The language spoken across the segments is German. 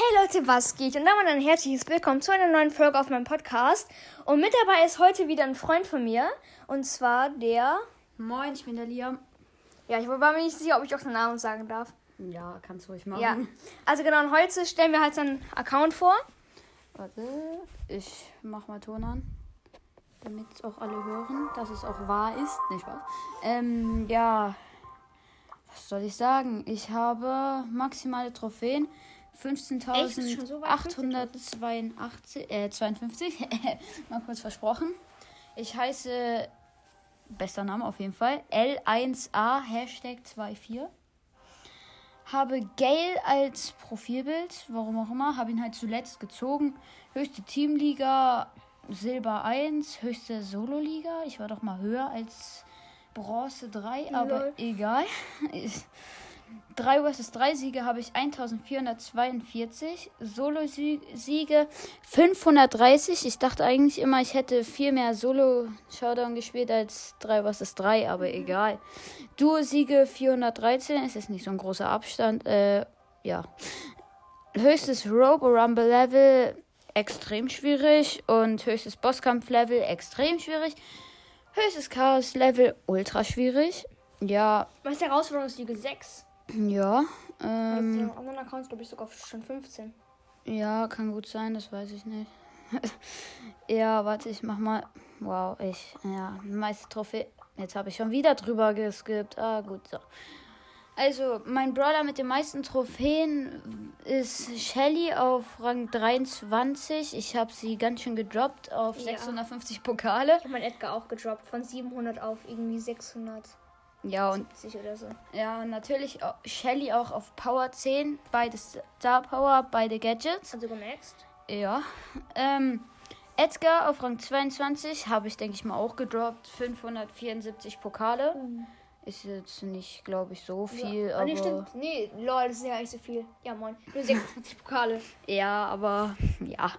Hey Leute, was geht? Und damit ein herzliches Willkommen zu einer neuen Folge auf meinem Podcast. Und mit dabei ist heute wieder ein Freund von mir. Und zwar der. Moin, ich bin der Liam. Ja, ich war mir nicht sicher, ob ich auch den Namen sagen darf. Ja, kannst du ruhig machen. Ja. Also genau, und heute stellen wir halt seinen Account vor. Warte, ich mach mal Ton an. Damit es auch alle hören, dass es auch wahr ist. Nicht wahr? Ähm, ja. Was soll ich sagen? Ich habe maximale Trophäen. Echt? Ist schon so weit? 15.882, äh, 52. Mal kurz versprochen. Ich heiße, bester Name auf jeden Fall, L1A Hashtag 24. Habe Gale als Profilbild, warum auch immer, habe ihn halt zuletzt gezogen. Höchste Teamliga Silber 1, höchste Solo-Liga. Ich war doch mal höher als Bronze 3, aber Lol. egal. Ich- 3 vs 3 Siege habe ich 1442, Solo-Siege 530. Ich dachte eigentlich immer, ich hätte viel mehr Solo-Showdown gespielt als 3 vs 3, aber egal. Duo-Siege 413, es ist nicht so ein großer Abstand. Äh, ja. Höchstes Robo-Rumble-Level extrem schwierig und höchstes Bosskampf-Level extrem schwierig. Höchstes Chaos-Level ultra schwierig. Ja, Was ist der Herausforderungsliga 6? Ja. Ähm, Ähm, auf anderen Accounts glaube ich sogar schon 15. ja, kann gut sein, das weiß ich nicht. ja, warte, ich mach mal. Wow, ich. Ja, meiste Trophäe. Jetzt habe ich schon wieder drüber geskippt. Ah, gut, so. Also, mein Brawler mit den meisten Trophäen ist Shelly auf Rang 23. Ich habe sie ganz schön gedroppt auf Ja. 650 Pokale. Ich habe meinen Edgar auch gedroppt von 700 auf irgendwie 670 Ja, und oder so. ja, natürlich Shelly auch auf Power 10. Beide Star Power, beide Gadgets. Also gemaxt. Ja. Ähm, Edgar auf Rang 22 habe ich, denke ich mal, auch gedroppt. 574 Pokale. Ist jetzt nicht, glaube ich, so viel, ja. ah, aber. nee, stimmt. Nee, lol, das ist ja nicht so viel. Ja, moin. Nur 26 Pokale. Ja, aber ja.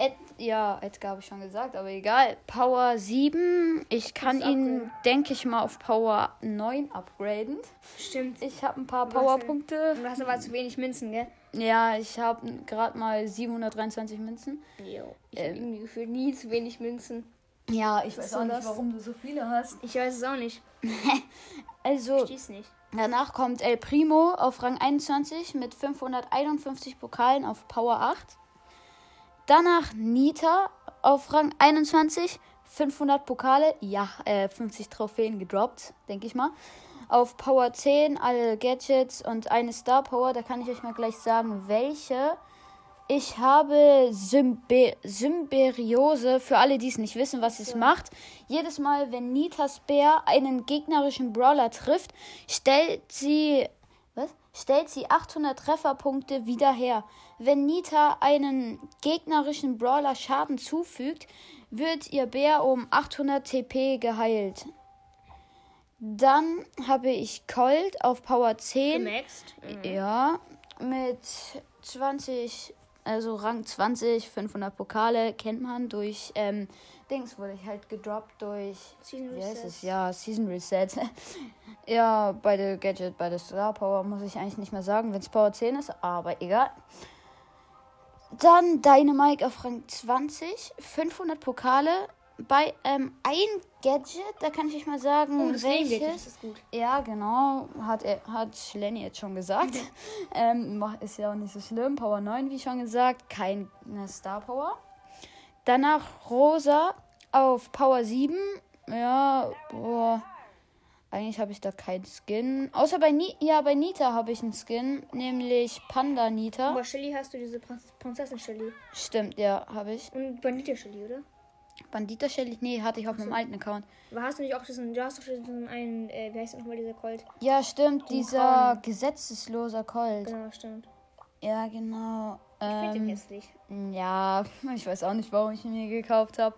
Ed, ja, Edgar habe ich schon gesagt, aber egal. Power 7. Ich kann ihn, denke ich mal, auf Power 9 upgraden. Stimmt. Ich habe ein paar Powerpunkte. Du hast aber zu wenig Münzen, gell? Ja, ich habe gerade mal 723 Münzen. Jo. Ich habe Ähm. irgendwie gefühlt nie zu wenig Münzen. Ja, ich weiß auch nicht, warum du so viele hast. Ich weiß es auch nicht. Also, nicht. Danach kommt El Primo auf Rang 21 mit 551 Pokalen auf Power 8. Danach Nita auf Rang 21, 500 Pokale, ja, äh, 50 Trophäen gedroppt, denke ich mal. Auf Power 10 alle Gadgets und eine Star Power, da kann ich euch mal gleich sagen, welche. Ich habe Symbe Symberiose, für alle, die es nicht wissen, was es macht. Jedes Mal, wenn Nitas Bär einen gegnerischen Brawler trifft, stellt sie? Stellt sie 800 Trefferpunkte wieder her. Wenn Nita einen gegnerischen Brawler Schaden zufügt, wird ihr Bär um 800 TP geheilt. Dann habe ich Colt auf Power 10. Gemaxt. Ja, mit 20, also Rang 20, 500 Pokale kennt man durch ähm, Dings wurde ich halt gedroppt durch Season wie Reset. es? Ja, Season Reset. ja, bei der Gadget, bei der Star Power muss ich eigentlich nicht mehr sagen, wenn es Power 10 ist, aber egal. Dann Dynamite auf Rang 20, 500 Pokale. Bei ähm, ein Gadget, da kann ich euch mal sagen, Oh, welches. Ja, genau. Hat, er, hat Lenny jetzt schon gesagt. ähm, mach- ist ja auch nicht so schlimm. Power 9, wie schon gesagt. Keine Star Power. Danach Rosa auf Power 7. Ja, boah. Eigentlich habe ich da keinen Skin. Außer bei, Ni ja, bei Nita habe ich einen Skin. Nämlich Panda Nita. Aber Shelly hast du diese Prinz Prinzessin Shelly. Stimmt, ja, habe ich. Und Bandita Shelly, oder? Bandita Shelly? Nee, hatte ich auf meinem alten Account. Aber hast du nicht auch diesen, du hast doch diesen einen, äh, wie heißt nochmal dieser Colt? Ja, stimmt. Den Dieser Clown. gesetzesloser Colt. Genau, stimmt. Ja, genau. Ich finde den Ähm, hässlich. Ja, ich weiß auch nicht, warum ich ihn mir gekauft habe.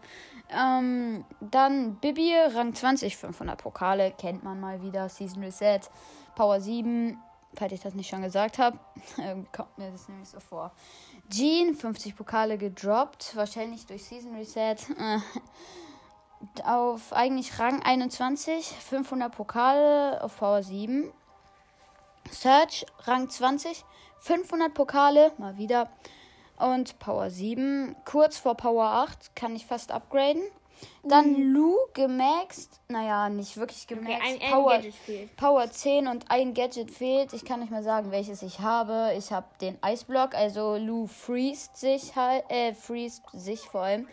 Ähm, dann Bibi, Rang 20, 500 Pokale, kennt man mal wieder. Season Reset, Power 7, falls ich das nicht schon gesagt habe. Kommt mir das nämlich so vor. Jean, 50 Pokale gedroppt, wahrscheinlich durch Season Reset. auf eigentlich Rang 21, 500 Pokale auf Power 7. Search, Rang 20, 500 Pokale, mal wieder. Und Power 7, kurz vor Power 8, kann ich fast upgraden. Dann Mhm. Lu gemaxt. Naja, nicht wirklich gemaxt. Okay, ein, Power, Gadget fehlt. Power 10 und ein Gadget fehlt. Ich kann nicht mal sagen, welches ich habe. Ich habe den Eisblock, also Lu freest sich halt, äh, freest sich vor allem.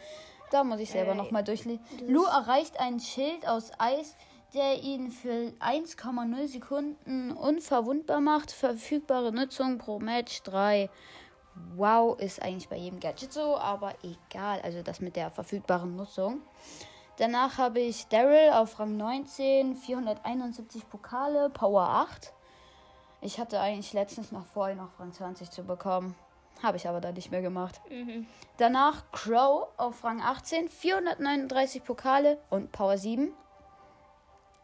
Da muss ich selber Äh, nochmal durchlesen. Lu erreicht ein Schild aus Eis, der ihn für 1,0 Sekunden unverwundbar macht. Verfügbare Nutzung pro Match 3. Wow, ist eigentlich bei jedem Gadget so, aber egal. Also das mit der verfügbaren Nutzung. Danach habe ich Daryl auf Rang 19, 471 Pokale, Power 8. Ich hatte eigentlich letztens noch vor, ihn auf Rang 20 zu bekommen. Habe ich aber dann nicht mehr gemacht. Mhm. Danach Crow auf Rang 18, 439 Pokale und Power 7.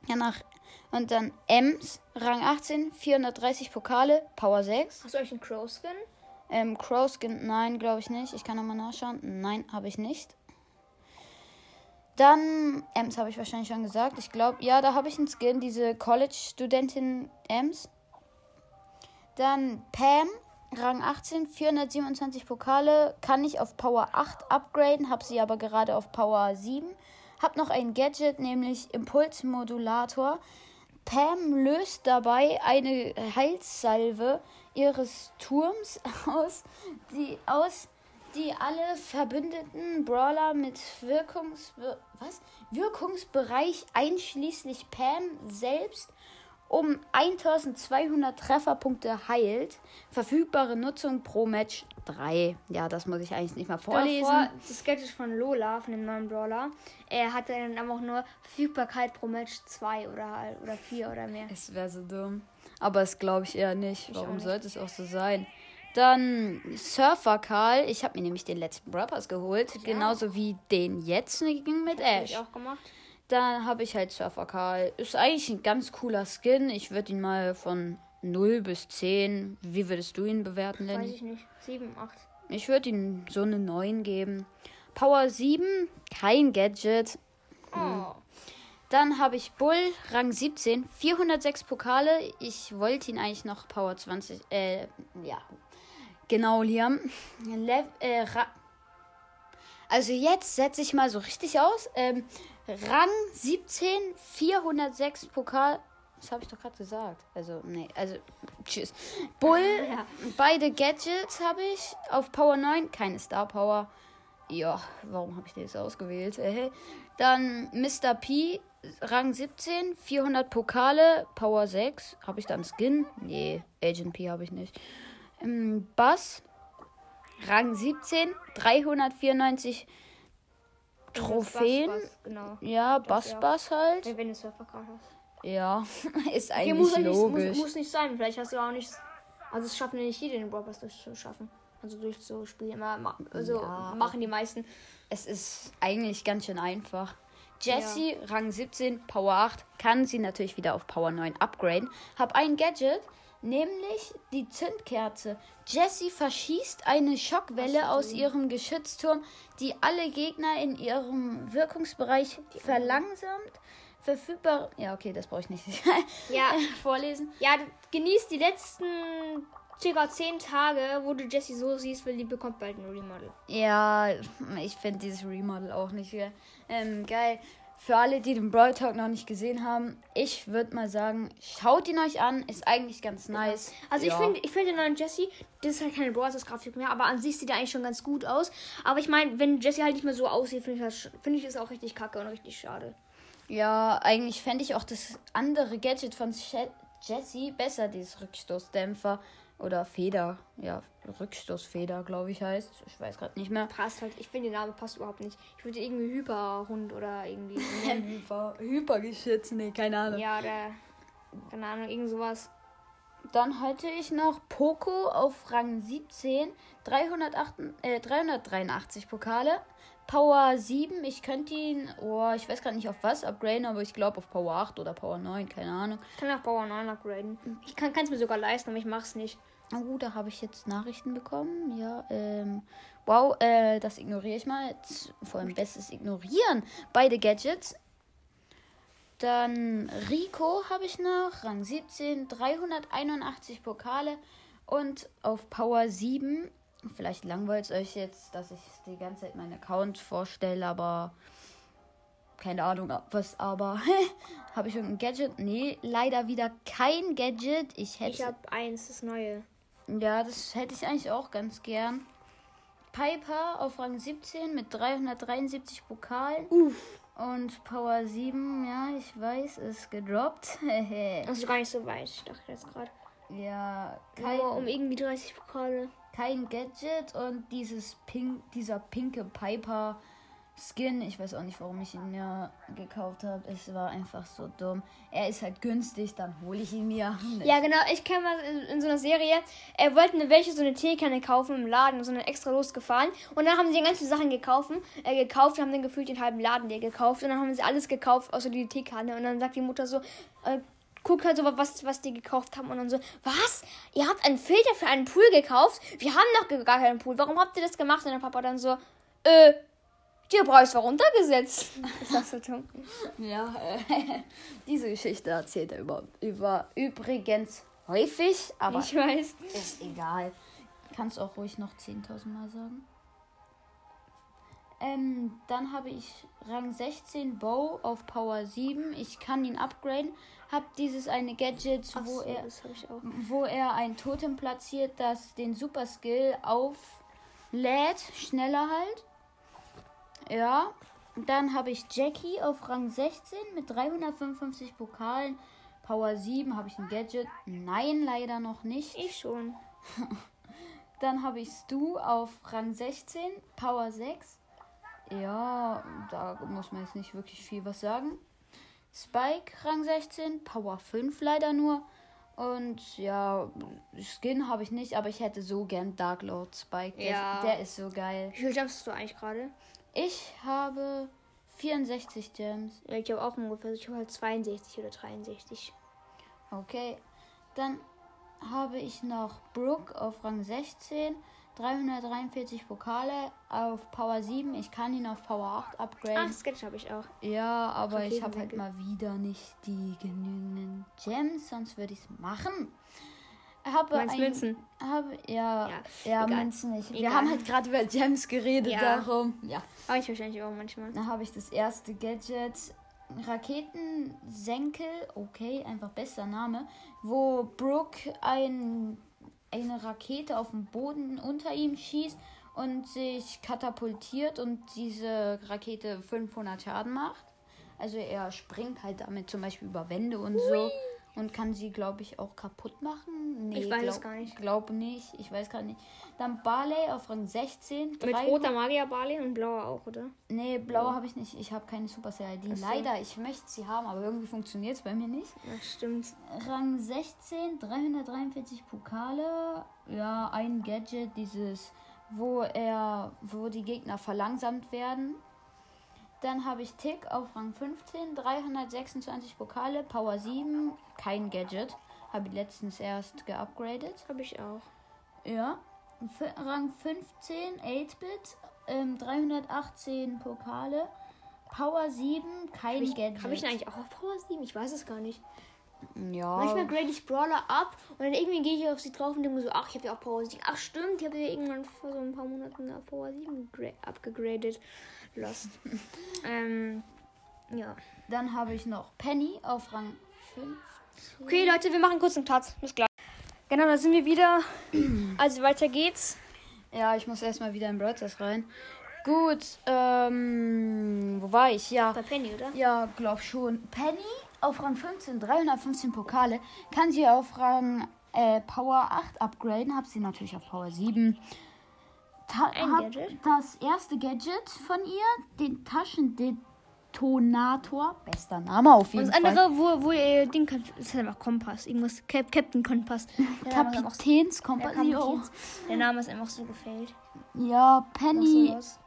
Danach und dann Ems, Rang 18, 430 Pokale, Power 6. Hast du euch einen Crow-Skin? Ähm, Crow Skin, nein, glaube ich nicht. Ich kann nochmal nachschauen. Nein, habe ich nicht. Dann, Ems habe ich wahrscheinlich schon gesagt. Ich glaube, ja, da habe ich einen Skin, diese College-Studentin Ems. Dann Pam, Rang 18, 427 Pokale. Kann ich auf Power 8 upgraden, habe sie aber gerade auf Power 7. Hab noch ein Gadget, nämlich Impulsmodulator. Pam löst dabei eine Heilsalve ihres Turms aus, die aus die alle verbündeten Brawler mit Wirkungsbe was? Wirkungsbereich einschließlich Pam selbst um 1200 Trefferpunkte heilt. Verfügbare Nutzung pro Match 3. Ja, das muss ich eigentlich nicht mal vorlesen. Davor, das Gadget von Lola, von dem neuen Brawler. Er hatte dann einfach nur Verfügbarkeit pro Match 2 oder, oder 4 oder mehr. Es wäre so dumm. Aber das glaube ich eher nicht. auch Warum nicht. sollte es auch so sein? Dann Surfer Karl. Ich habe mir nämlich den letzten Brappers geholt. Genauso wie den jetzigen mit Hab ich Ash. auch gemacht. Dann habe ich halt Surfer Karl. Ist eigentlich ein ganz cooler Skin. Ich würde ihn mal von 0 bis 10. Wie würdest du ihn bewerten, Weiß Lenny? ich nicht. 7, 8. Ich würde ihm so eine 9 geben. Power 7, kein Gadget. Oh. Dann habe ich Bull, Rang 17, 406 Pokale. Ich wollte ihn eigentlich noch Power 20, äh, ja. Genau, Liam. Lev äh, Ra also jetzt setze ich mal so richtig aus. Ähm, Rang 17, 406 Pokal. Das habe ich doch gerade gesagt. Also, nee, also, tschüss. Bull, Ja. beide Gadgets habe ich. Auf Power 9, keine Star Power. Ja, warum habe ich den jetzt ausgewählt? Äh, Dann Mr. P, Rang 17, 400 Pokale, Power 6. Habe ich dann Skin? Nee, Agent P habe ich nicht. Ähm, Bass, Rang 17, 394 Trophäen. Bass, Bass, genau. Ja, Das, Bass ja. Halt. Wenn du Surfercard hast. Ja, ist Okay, eigentlich muss, ja nicht, logisch. muss, muss nicht sein. Vielleicht hast du auch nicht. Also, es schaffen ja nicht jede den Brawl Pass durchzuschaffen. Also, durchzuspielen. Also, Ja. machen die meisten. Es ist eigentlich ganz schön einfach. Jessie, Rang 17, Power 8, kann sie natürlich wieder auf Power 9 upgraden. Hab ein Gadget, nämlich die Zündkerze. Jessie verschießt eine Schockwelle aus ihrem Geschützturm, die alle Gegner in ihrem Wirkungsbereich verlangsamt. Verfügbar. Ja, okay, das brauche ich nicht Ja, vorlesen. ja, genießt die letzten circa 10 Tage, wo du Jessie so siehst, weil die bekommt bald ein Remodel. Ja, ich finde dieses Remodel auch nicht äh, ähm, geil. Für alle, die den Brawl Talk noch nicht gesehen haben, ich würde mal sagen, schaut ihn euch an. Ist eigentlich ganz nice. Also Ja. ich finde, ich finde den neuen Jessie, das ist halt keine Brawl Grafik mehr, aber an sich sieht er eigentlich schon ganz gut aus. Aber ich meine, wenn Jessie halt nicht mehr so aussieht, finde ich das, finde ich das auch richtig kacke und richtig schade. Ja, eigentlich fände ich auch das andere Gadget von Je- Jessie besser, dieses Rückstoßdämpfer. Oder Feder. Ja, Rückstoßfeder, glaube ich, heißt. Ich weiß gerade nicht mehr. Passt halt, ich finde, der Name passt überhaupt nicht. Ich würde irgendwie Hyperhund oder irgendwie. Hyper, Hypergeschütz, nee, keine Ahnung. ja, oder. Keine Ahnung, irgend sowas. Dann halte ich noch Poco auf Rang 17, 308, äh, 383 Pokale. Power 7, ich könnte ihn, oh, ich weiß gerade nicht auf was upgraden, aber ich glaube auf Power 8 oder Power 9, keine Ahnung. Ich kann auch Power 9 upgraden. Ich kann es mir sogar leisten, aber ich mach's nicht. Oh, da habe ich jetzt Nachrichten bekommen. Ja, ähm, wow, äh, das ignoriere ich mal. Vor allem bestes Ignorieren. Beide Gadgets. Dann Rico habe ich noch, Rang 17, 381 Pokale. Und auf Power 7, vielleicht langweilt es euch jetzt, dass ich die ganze Zeit meinen Account vorstelle, aber keine Ahnung, was, aber habe ich irgendein Gadget? Nee, leider wieder kein Gadget. Ich hätte. Ich habe eins, das neue. Ja, das hätte ich eigentlich auch ganz gern. Piper auf Rang 17 mit 373 Pokalen. Uff. Und Power 7, ja, ich weiß, ist gedroppt. Das ist gar nicht so weit. Ich dachte jetzt gerade. ja, kein, Nur um irgendwie 30 Pokale. kein Gadget und dieses pink, dieser pinke Piper Skin, ich weiß auch nicht, warum ich ihn mir gekauft habe. Es war einfach so dumm. Er ist halt günstig, dann hole ich ihn mir. Ja, genau. Ich kenne mal in, so einer Serie, er wollte eine welche so eine Teekanne kaufen im Laden, so eine extra losgefahren. Und dann haben sie die ganzen Sachen gekauft, äh, gekauft haben dann gefühlt den halben Laden der gekauft. Und dann haben sie alles gekauft, außer die Teekanne. Und dann sagt die Mutter so, äh, guckt halt so, was, was die gekauft haben. Und dann so, was? Ihr habt einen Filter für einen Pool gekauft? Wir haben noch gar keinen Pool. Warum habt ihr das gemacht? Und der Papa dann so, äh, der Preis war runtergesetzt. Das war so dumm. Ja, äh, diese Geschichte erzählt er über, über übrigens häufig, aber Ich weiß. ist egal. Kannst auch ruhig noch 10.000 Mal sagen. Ähm, dann habe ich Rang 16 Bow auf Power 7. Ich kann ihn upgraden. Hab dieses eine Gadget, Ach wo so, er das wo er ein Totem platziert, das den Super Skill auflädt, schneller halt. Ja. Dann habe ich Jackie auf Rang 16 mit 355 Pokalen. Power 7 habe ich ein Gadget. Nein, leider noch nicht. Ich schon. Dann habe ich Stu auf Rang 16, Power 6. Ja, da muss man jetzt nicht wirklich viel was sagen. Spike Rang 16, Power 5 leider nur. Und ja, Skin habe ich nicht, aber ich hätte so gern Dark Lord Spike. Der, Ja. ist, der ist so geil. Wie viel jumpst du eigentlich gerade? Ich habe 64 Gems. Ja, ich habe auch ungefähr, ich habe halt 62 oder 63. Okay. Dann habe ich noch Brooke auf Rang 16. 343 Pokale auf Power 7. Ich kann ihn auf Power 8 Ach, upgraden. Sketch habe ich auch. ja, aber ich habe halt mal wieder nicht die genügenden Gems, sonst würde ich es machen. Habe Meinst ein, Münzen? habe ja, Ja, ja. Münzen nicht. Wir Egal. haben halt gerade über Gems geredet, Ja. darum. Ja. Aber ich wahrscheinlich auch manchmal. Dann habe ich das erste Gadget. Raketensenkel, okay, einfach bester Name, wo Brooke ein, eine Rakete auf dem Boden unter ihm schießt und sich katapultiert und diese Rakete 500 Schaden macht. Also er springt halt damit zum Beispiel über Wände und so und kann sie, glaube ich, auch kaputt machen. Nee, Ich weiß es glaub, gar nicht. Glaube nicht, ich weiß gar nicht. Dann Barley auf Rang 16. Mit roter Magierbarley und blauer auch, oder? Nee, blaue habe ich nicht. Ich habe keine Supercell-ID. Ach so. Leider, ich möchte sie haben, aber irgendwie funktioniert es bei mir nicht. Ja, stimmt. Rang 16, 343 Pokale. Ja, ein Gadget, dieses, wo er, wo die Gegner verlangsamt werden. Dann habe ich Tick auf Rang 15, 326 Pokale, Power 7, kein Gadget. Habe ich letztens erst geupgradet. Habe ich auch. Ja. F Rang 15, 8-Bit, ähm, 318 Pokale. Power 7, kein Habe ich, Gadget. hab ich eigentlich auch auf Power 7? Ich weiß es gar nicht. Ja. Manchmal grade ich Brawler ab und dann irgendwie gehe ich auf sie drauf und denke mir so, ach, ich habe ja auch Power 7. Ach, stimmt, ich habe ja irgendwann vor so ein paar Monaten auf Power 7 gra- abgegradet. Lost. ähm, ja. Dann habe ich noch Penny auf Rang 5. Okay, Leute, wir machen kurz einen Cut. Bis gleich. Genau, da sind wir wieder. Also weiter geht's. Ja, ich muss erstmal wieder in Stars rein. Gut, ähm, wo war ich? Ja. Bei Penny, oder? Ja, glaub schon. Penny auf Rang 15, 315 Pokale. Kann sie auf Rang äh, Power 8 upgraden. Hab sie natürlich auf Power 7. Ta hab Gadget? Das erste Gadget von ihr, den Taschendetonator. Bester Name auf Und jeden das Fall. andere, wo, wo ihr Ding kann, das ist einfach Kompass. Irgendwas, Cap Captain Kompass. So- Kapitänskompass. der. Kapitäns- Der Name ist einfach so gefällt. Ja, Penny, so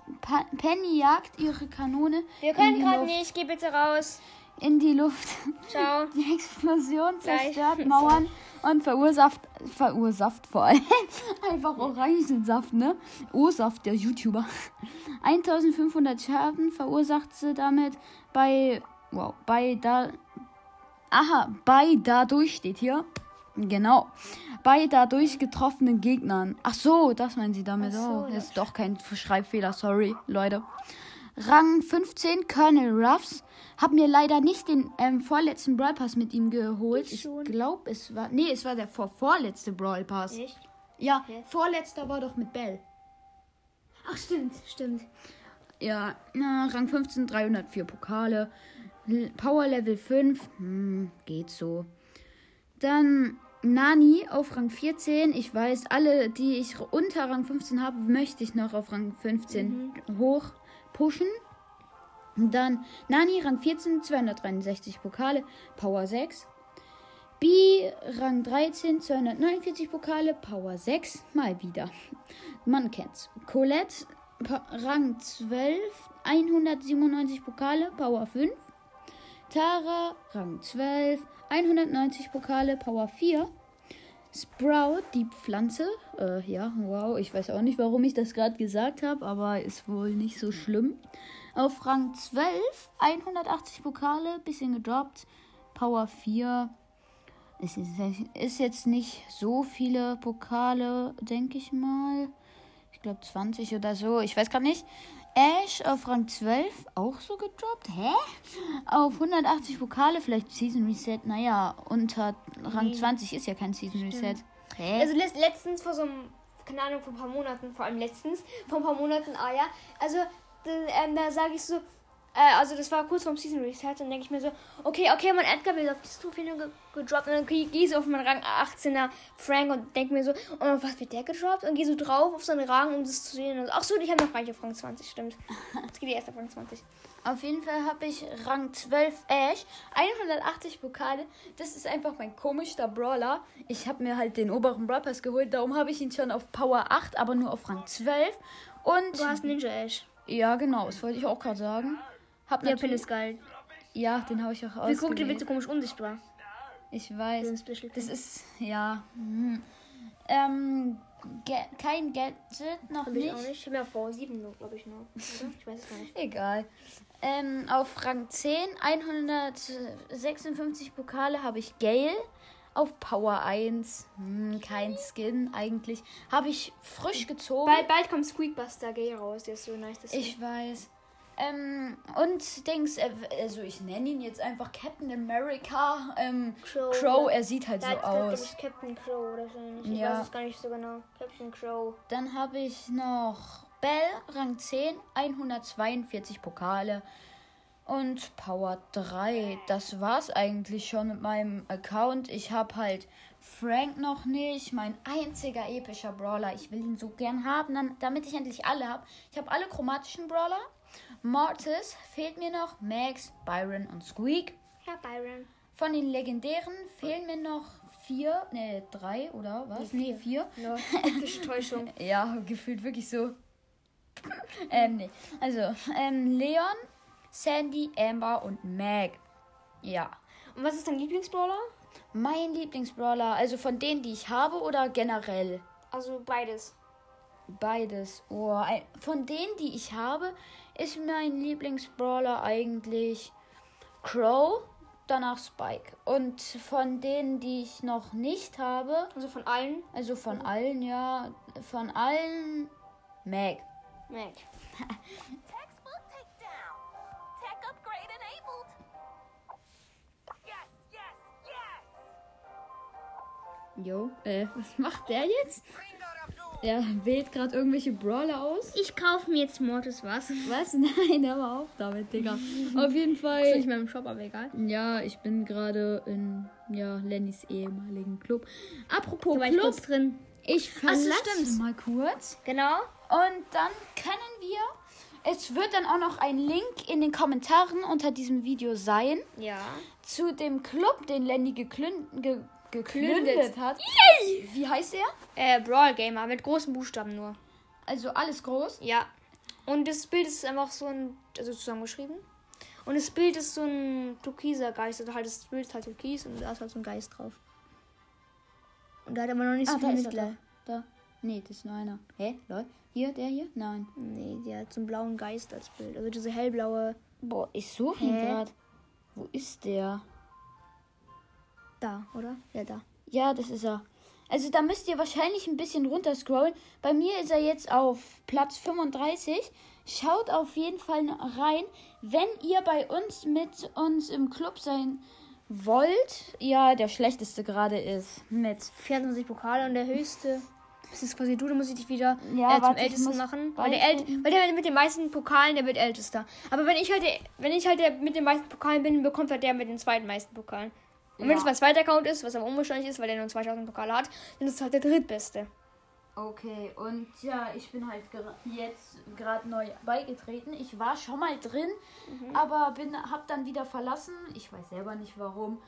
Penny jagt ihre Kanone Wir können gerade nicht. Geh bitte raus. In die Luft. Ciao. Die Explosion Gleich. zerstört Mauern und verursacht, verursacht vor allem einfach Orangensaft, ne? O-Saft, der YouTuber. 1500 Schaden verursacht sie damit bei, wow, bei da, aha, bei dadurch steht hier, genau, bei dadurch getroffenen Gegnern. Ach so, das meinen sie damit. So, oh, ist doch kein Schreibfehler, sorry, Leute. Rang 15, Colonel Ruffs. Hab mir leider nicht den ähm, vorletzten Brawl Pass mit ihm geholt. Ich Ich glaube, es war. Nee, es war der vor vorletzte Brawl Pass. Echt? Ja, Okay. vorletzter war doch mit Bell. Ach, stimmt, stimmt. Ja, na, Rang 15, 304 Pokale. Power Level 5, hm, geht so. Dann Nani auf Rang 14. Ich weiß, alle, die ich unter Rang 15 habe, möchte ich noch auf Rang 15 hoch pushen. Dann Nani Rang 14, 263 Pokale, Power 6. B Rang 13, 249 Pokale, Power 6, mal wieder. Man kennt's. Colette Rang 12, 197 Pokale, Power 5. Tara Rang 12, 190 Pokale, Power 4. Sprout, die Pflanze. Äh, ja, wow, ich weiß auch nicht, warum ich das gerade gesagt habe, aber ist wohl nicht so schlimm. Auf Rang 12, 180 Pokale, bisschen gedroppt, Power 4. Es ist, ist jetzt nicht so viele Pokale, denke ich mal. Ich glaube 20 oder so. Ich weiß gar nicht. Ash auf Rang 12 auch so gedroppt. Hä? Auf 180 Pokale, vielleicht Season Reset. Naja, unter Rang Nee. 20 ist ja kein Season Reset. Hä? Also letzt- letztens vor so einem, keine Ahnung, vor ein paar Monaten, vor allem letztens, vor ein paar Monaten, ah ja, also d- ähm, da sage ich so, äh, also das war kurz vorm Season Reset, dann denke ich mir so, okay, okay, mein Edgar wird auf die Trophäe ge gedroppt und dann gehe ich so auf meinen Rang 18er Frank und denke mir so, oh, was wird der gedroppt? Und gehe so drauf auf seinen Rang, um das zu sehen. Und, ach so, ich habe noch gar nicht auf Rang 20, stimmt. Jetzt geht die erst auf Rang 20. Auf jeden Fall habe ich Rang 12 Ash, 180 Pokale. Das ist einfach mein komischer Brawler. Ich habe mir halt den oberen Brawl Pass geholt, darum habe ich ihn schon auf Power 8, aber nur auf Rang 12. Und Du hast Ninja Ash. ja, genau, das wollte ich auch gerade sagen. Hab Der Pin ist geil. ja, den habe ich auch Wie guckt, der wird so komisch unsichtbar. Ich weiß. Den Special Das ist ja hm. ähm, kein Gadget noch Hab ich nicht. auch nicht. Ich habe ja auf Power 7, glaube ich, noch. Oder? Ich weiß es gar nicht. Egal. Ähm, auf Rang 10, 156 Pokale habe ich Gale. Auf Power 1, hm, kein Skin eigentlich. Habe ich frisch gezogen. Bald, bald kommt Squeakbuster Gay raus, der ist so nice. Das Ich weiß. Ähm, und Dings, äh, also ich nenne ihn jetzt einfach Captain America. Ähm, Crow. Crow, er sieht halt Da so aus. ich Captain Crow oder so ähnlich. Ich Ja. weiß es gar nicht so genau. Captain Crow. Dann habe ich noch Bell, Rang 10, 142 Pokale. Und Power 3. Das war's eigentlich schon mit meinem Account. Ich habe halt Frank noch nicht. Mein einziger epischer Brawler. Ich will ihn so gern haben, dann, damit ich endlich alle habe. Ich habe alle chromatischen Brawler. Mortis fehlt mir noch. Max, Byron und Squeak. Herr Byron. Von den legendären fehlen mir noch vier, ne, drei oder was? Nee, vier. No, epische Täuschung. Ja, gefühlt wirklich so. ähm, nee. Also, ähm, Leon, Sandy, Amber und Meg. Ja. Und was ist dein Lieblingsbrawler? Mein Lieblingsbrawler, also von denen, die ich habe oder generell? Also beides. Beides. Oh, von denen, die ich habe, ist mein Lieblingsbrawler eigentlich Crow, danach Spike. Und von denen, die ich noch nicht habe, Also von allen. also von allen, ja, von allen Meg. Mac. Textbook takedown. Tech upgrade enabled. Yes, yes, yes. Jo, äh, was macht der jetzt? Er wählt gerade irgendwelche Brawler aus. Ich kaufe mir jetzt Mortis was. Was? Nein, hör mal auf damit, Digga. Auf jeden Ist Fall. nicht mehr im Shop, aber egal. Ja, ich bin gerade in ja, Lennys ehemaligen Club. Apropos Da Club, drin. ich verlasse stimmt. mal kurz. Genau. Und dann können wir. Es wird dann auch noch ein Link in den Kommentaren unter diesem Video sein Ja. zu dem Club, den Lenny geklün ge gegründet Gegründet. hat. Wie heißt er? Äh, Brawl Gamer mit großen Buchstaben nur. Also alles groß. Ja. Und das Bild ist einfach so ein, also zusammengeschrieben. Und das Bild ist so ein türkiser Geist. Also halt das Bild ist halt türkis und da ist halt so ein Geist drauf. Und da hat aber noch nicht so Ah, da viel Mitglieder. da. da. Nee, das ist nur einer. Hä? Lol. Hier, der hier? Nein. Nee, der hat so einen blauen Geist als Bild. Also diese hellblaue. Boah, ich suche ihn gerade. Wo ist der? Da, oder? Ja, da. Ja, das ist er. Also da müsst ihr wahrscheinlich ein bisschen runter scrollen. Bei mir ist er jetzt auf Platz 35. Schaut auf jeden Fall rein, wenn ihr bei uns mit uns im Club sein wollt. Ja, der schlechteste gerade ist mit 24 Pokale und der höchste. Das ist quasi du, da muss ich dich wieder Ja, äh, zum warte, ich Ältesten machen. Weil der, Ält weil der mit den meisten Pokalen, der wird Ältester. Aber wenn ich halt, der- wenn ich halt der mit den meisten Pokalen bin, bekommt halt der mit den zweitmeisten Pokalen. Und wenn es mein zweiter Account ist, was aber unwahrscheinlich ist, weil der nur 2000 Pokale hat, dann ist es halt der drittbeste. Okay, und ja, ich bin halt ger- jetzt gerade neu beigetreten. Ich war schon mal drin, aber bin hab dann wieder verlassen. Ich weiß selber nicht warum.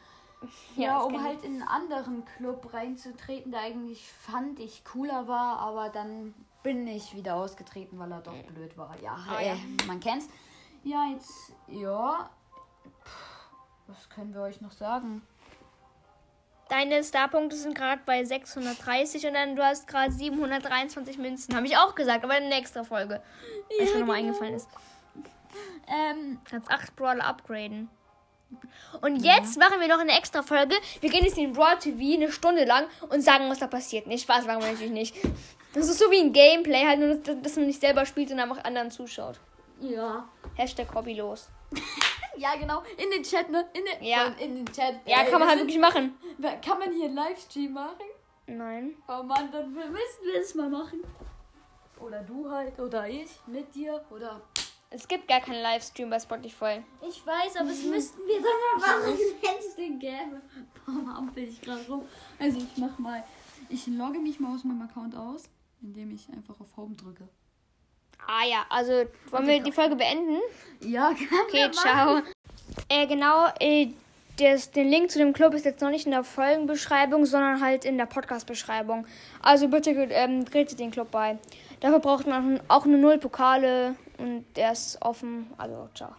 Ja, Ja, um halt in einen anderen Club reinzutreten, der eigentlich fand ich cooler war, aber dann bin ich wieder ausgetreten, weil er doch blöd war. Ja, äh, ja. man kennt's. Ja, jetzt, ja. Puh, Was können wir euch noch sagen? Deine Starpunkte sind gerade bei 630 und dann du hast gerade 723 Münzen. Habe ich auch gesagt, aber in der nächsten Folge. Als mir nochmal eingefallen ist. Ähm, Kannst 8 Brawler upgraden. Und jetzt machen wir noch eine extra Folge. Wir gehen jetzt in den Brawl TV eine Stunde lang und sagen, was da passiert. Nee, Spaß machen wir natürlich nicht. Das ist so wie ein Gameplay, halt nur, dass, dass man nicht selber spielt, sondern einfach anderen zuschaut. ja. Hashtag hobbylos. Ja, genau. In den Chat, ne? In den, Ja. in den Chat. Ja, Ey, kann man halt wirklich machen. Kann man hier einen Livestream machen? Nein. Oh Mann, dann müssen wir es mal machen. Oder du halt, oder ich mit dir, oder. Es gibt gar keinen Livestream bei Spotify. Ich weiß, aber es müssten wir dann mal machen, wenn es den gäbe. Boah, ampel ich gerade rum. Also ich mach mal. Ich logge mich mal aus meinem Account aus, indem ich einfach auf Home drücke. Ah ja, also wollen wir die Folge beenden? Ja, Okay, ciao. Äh, genau, äh, das, den Link zu dem Club ist jetzt noch nicht in der Folgenbeschreibung, sondern halt in der Podcast-Beschreibung. Also bitte ähm, tretet den Club bei. Dafür braucht man auch nur null Pokale und der ist offen. Also, ciao.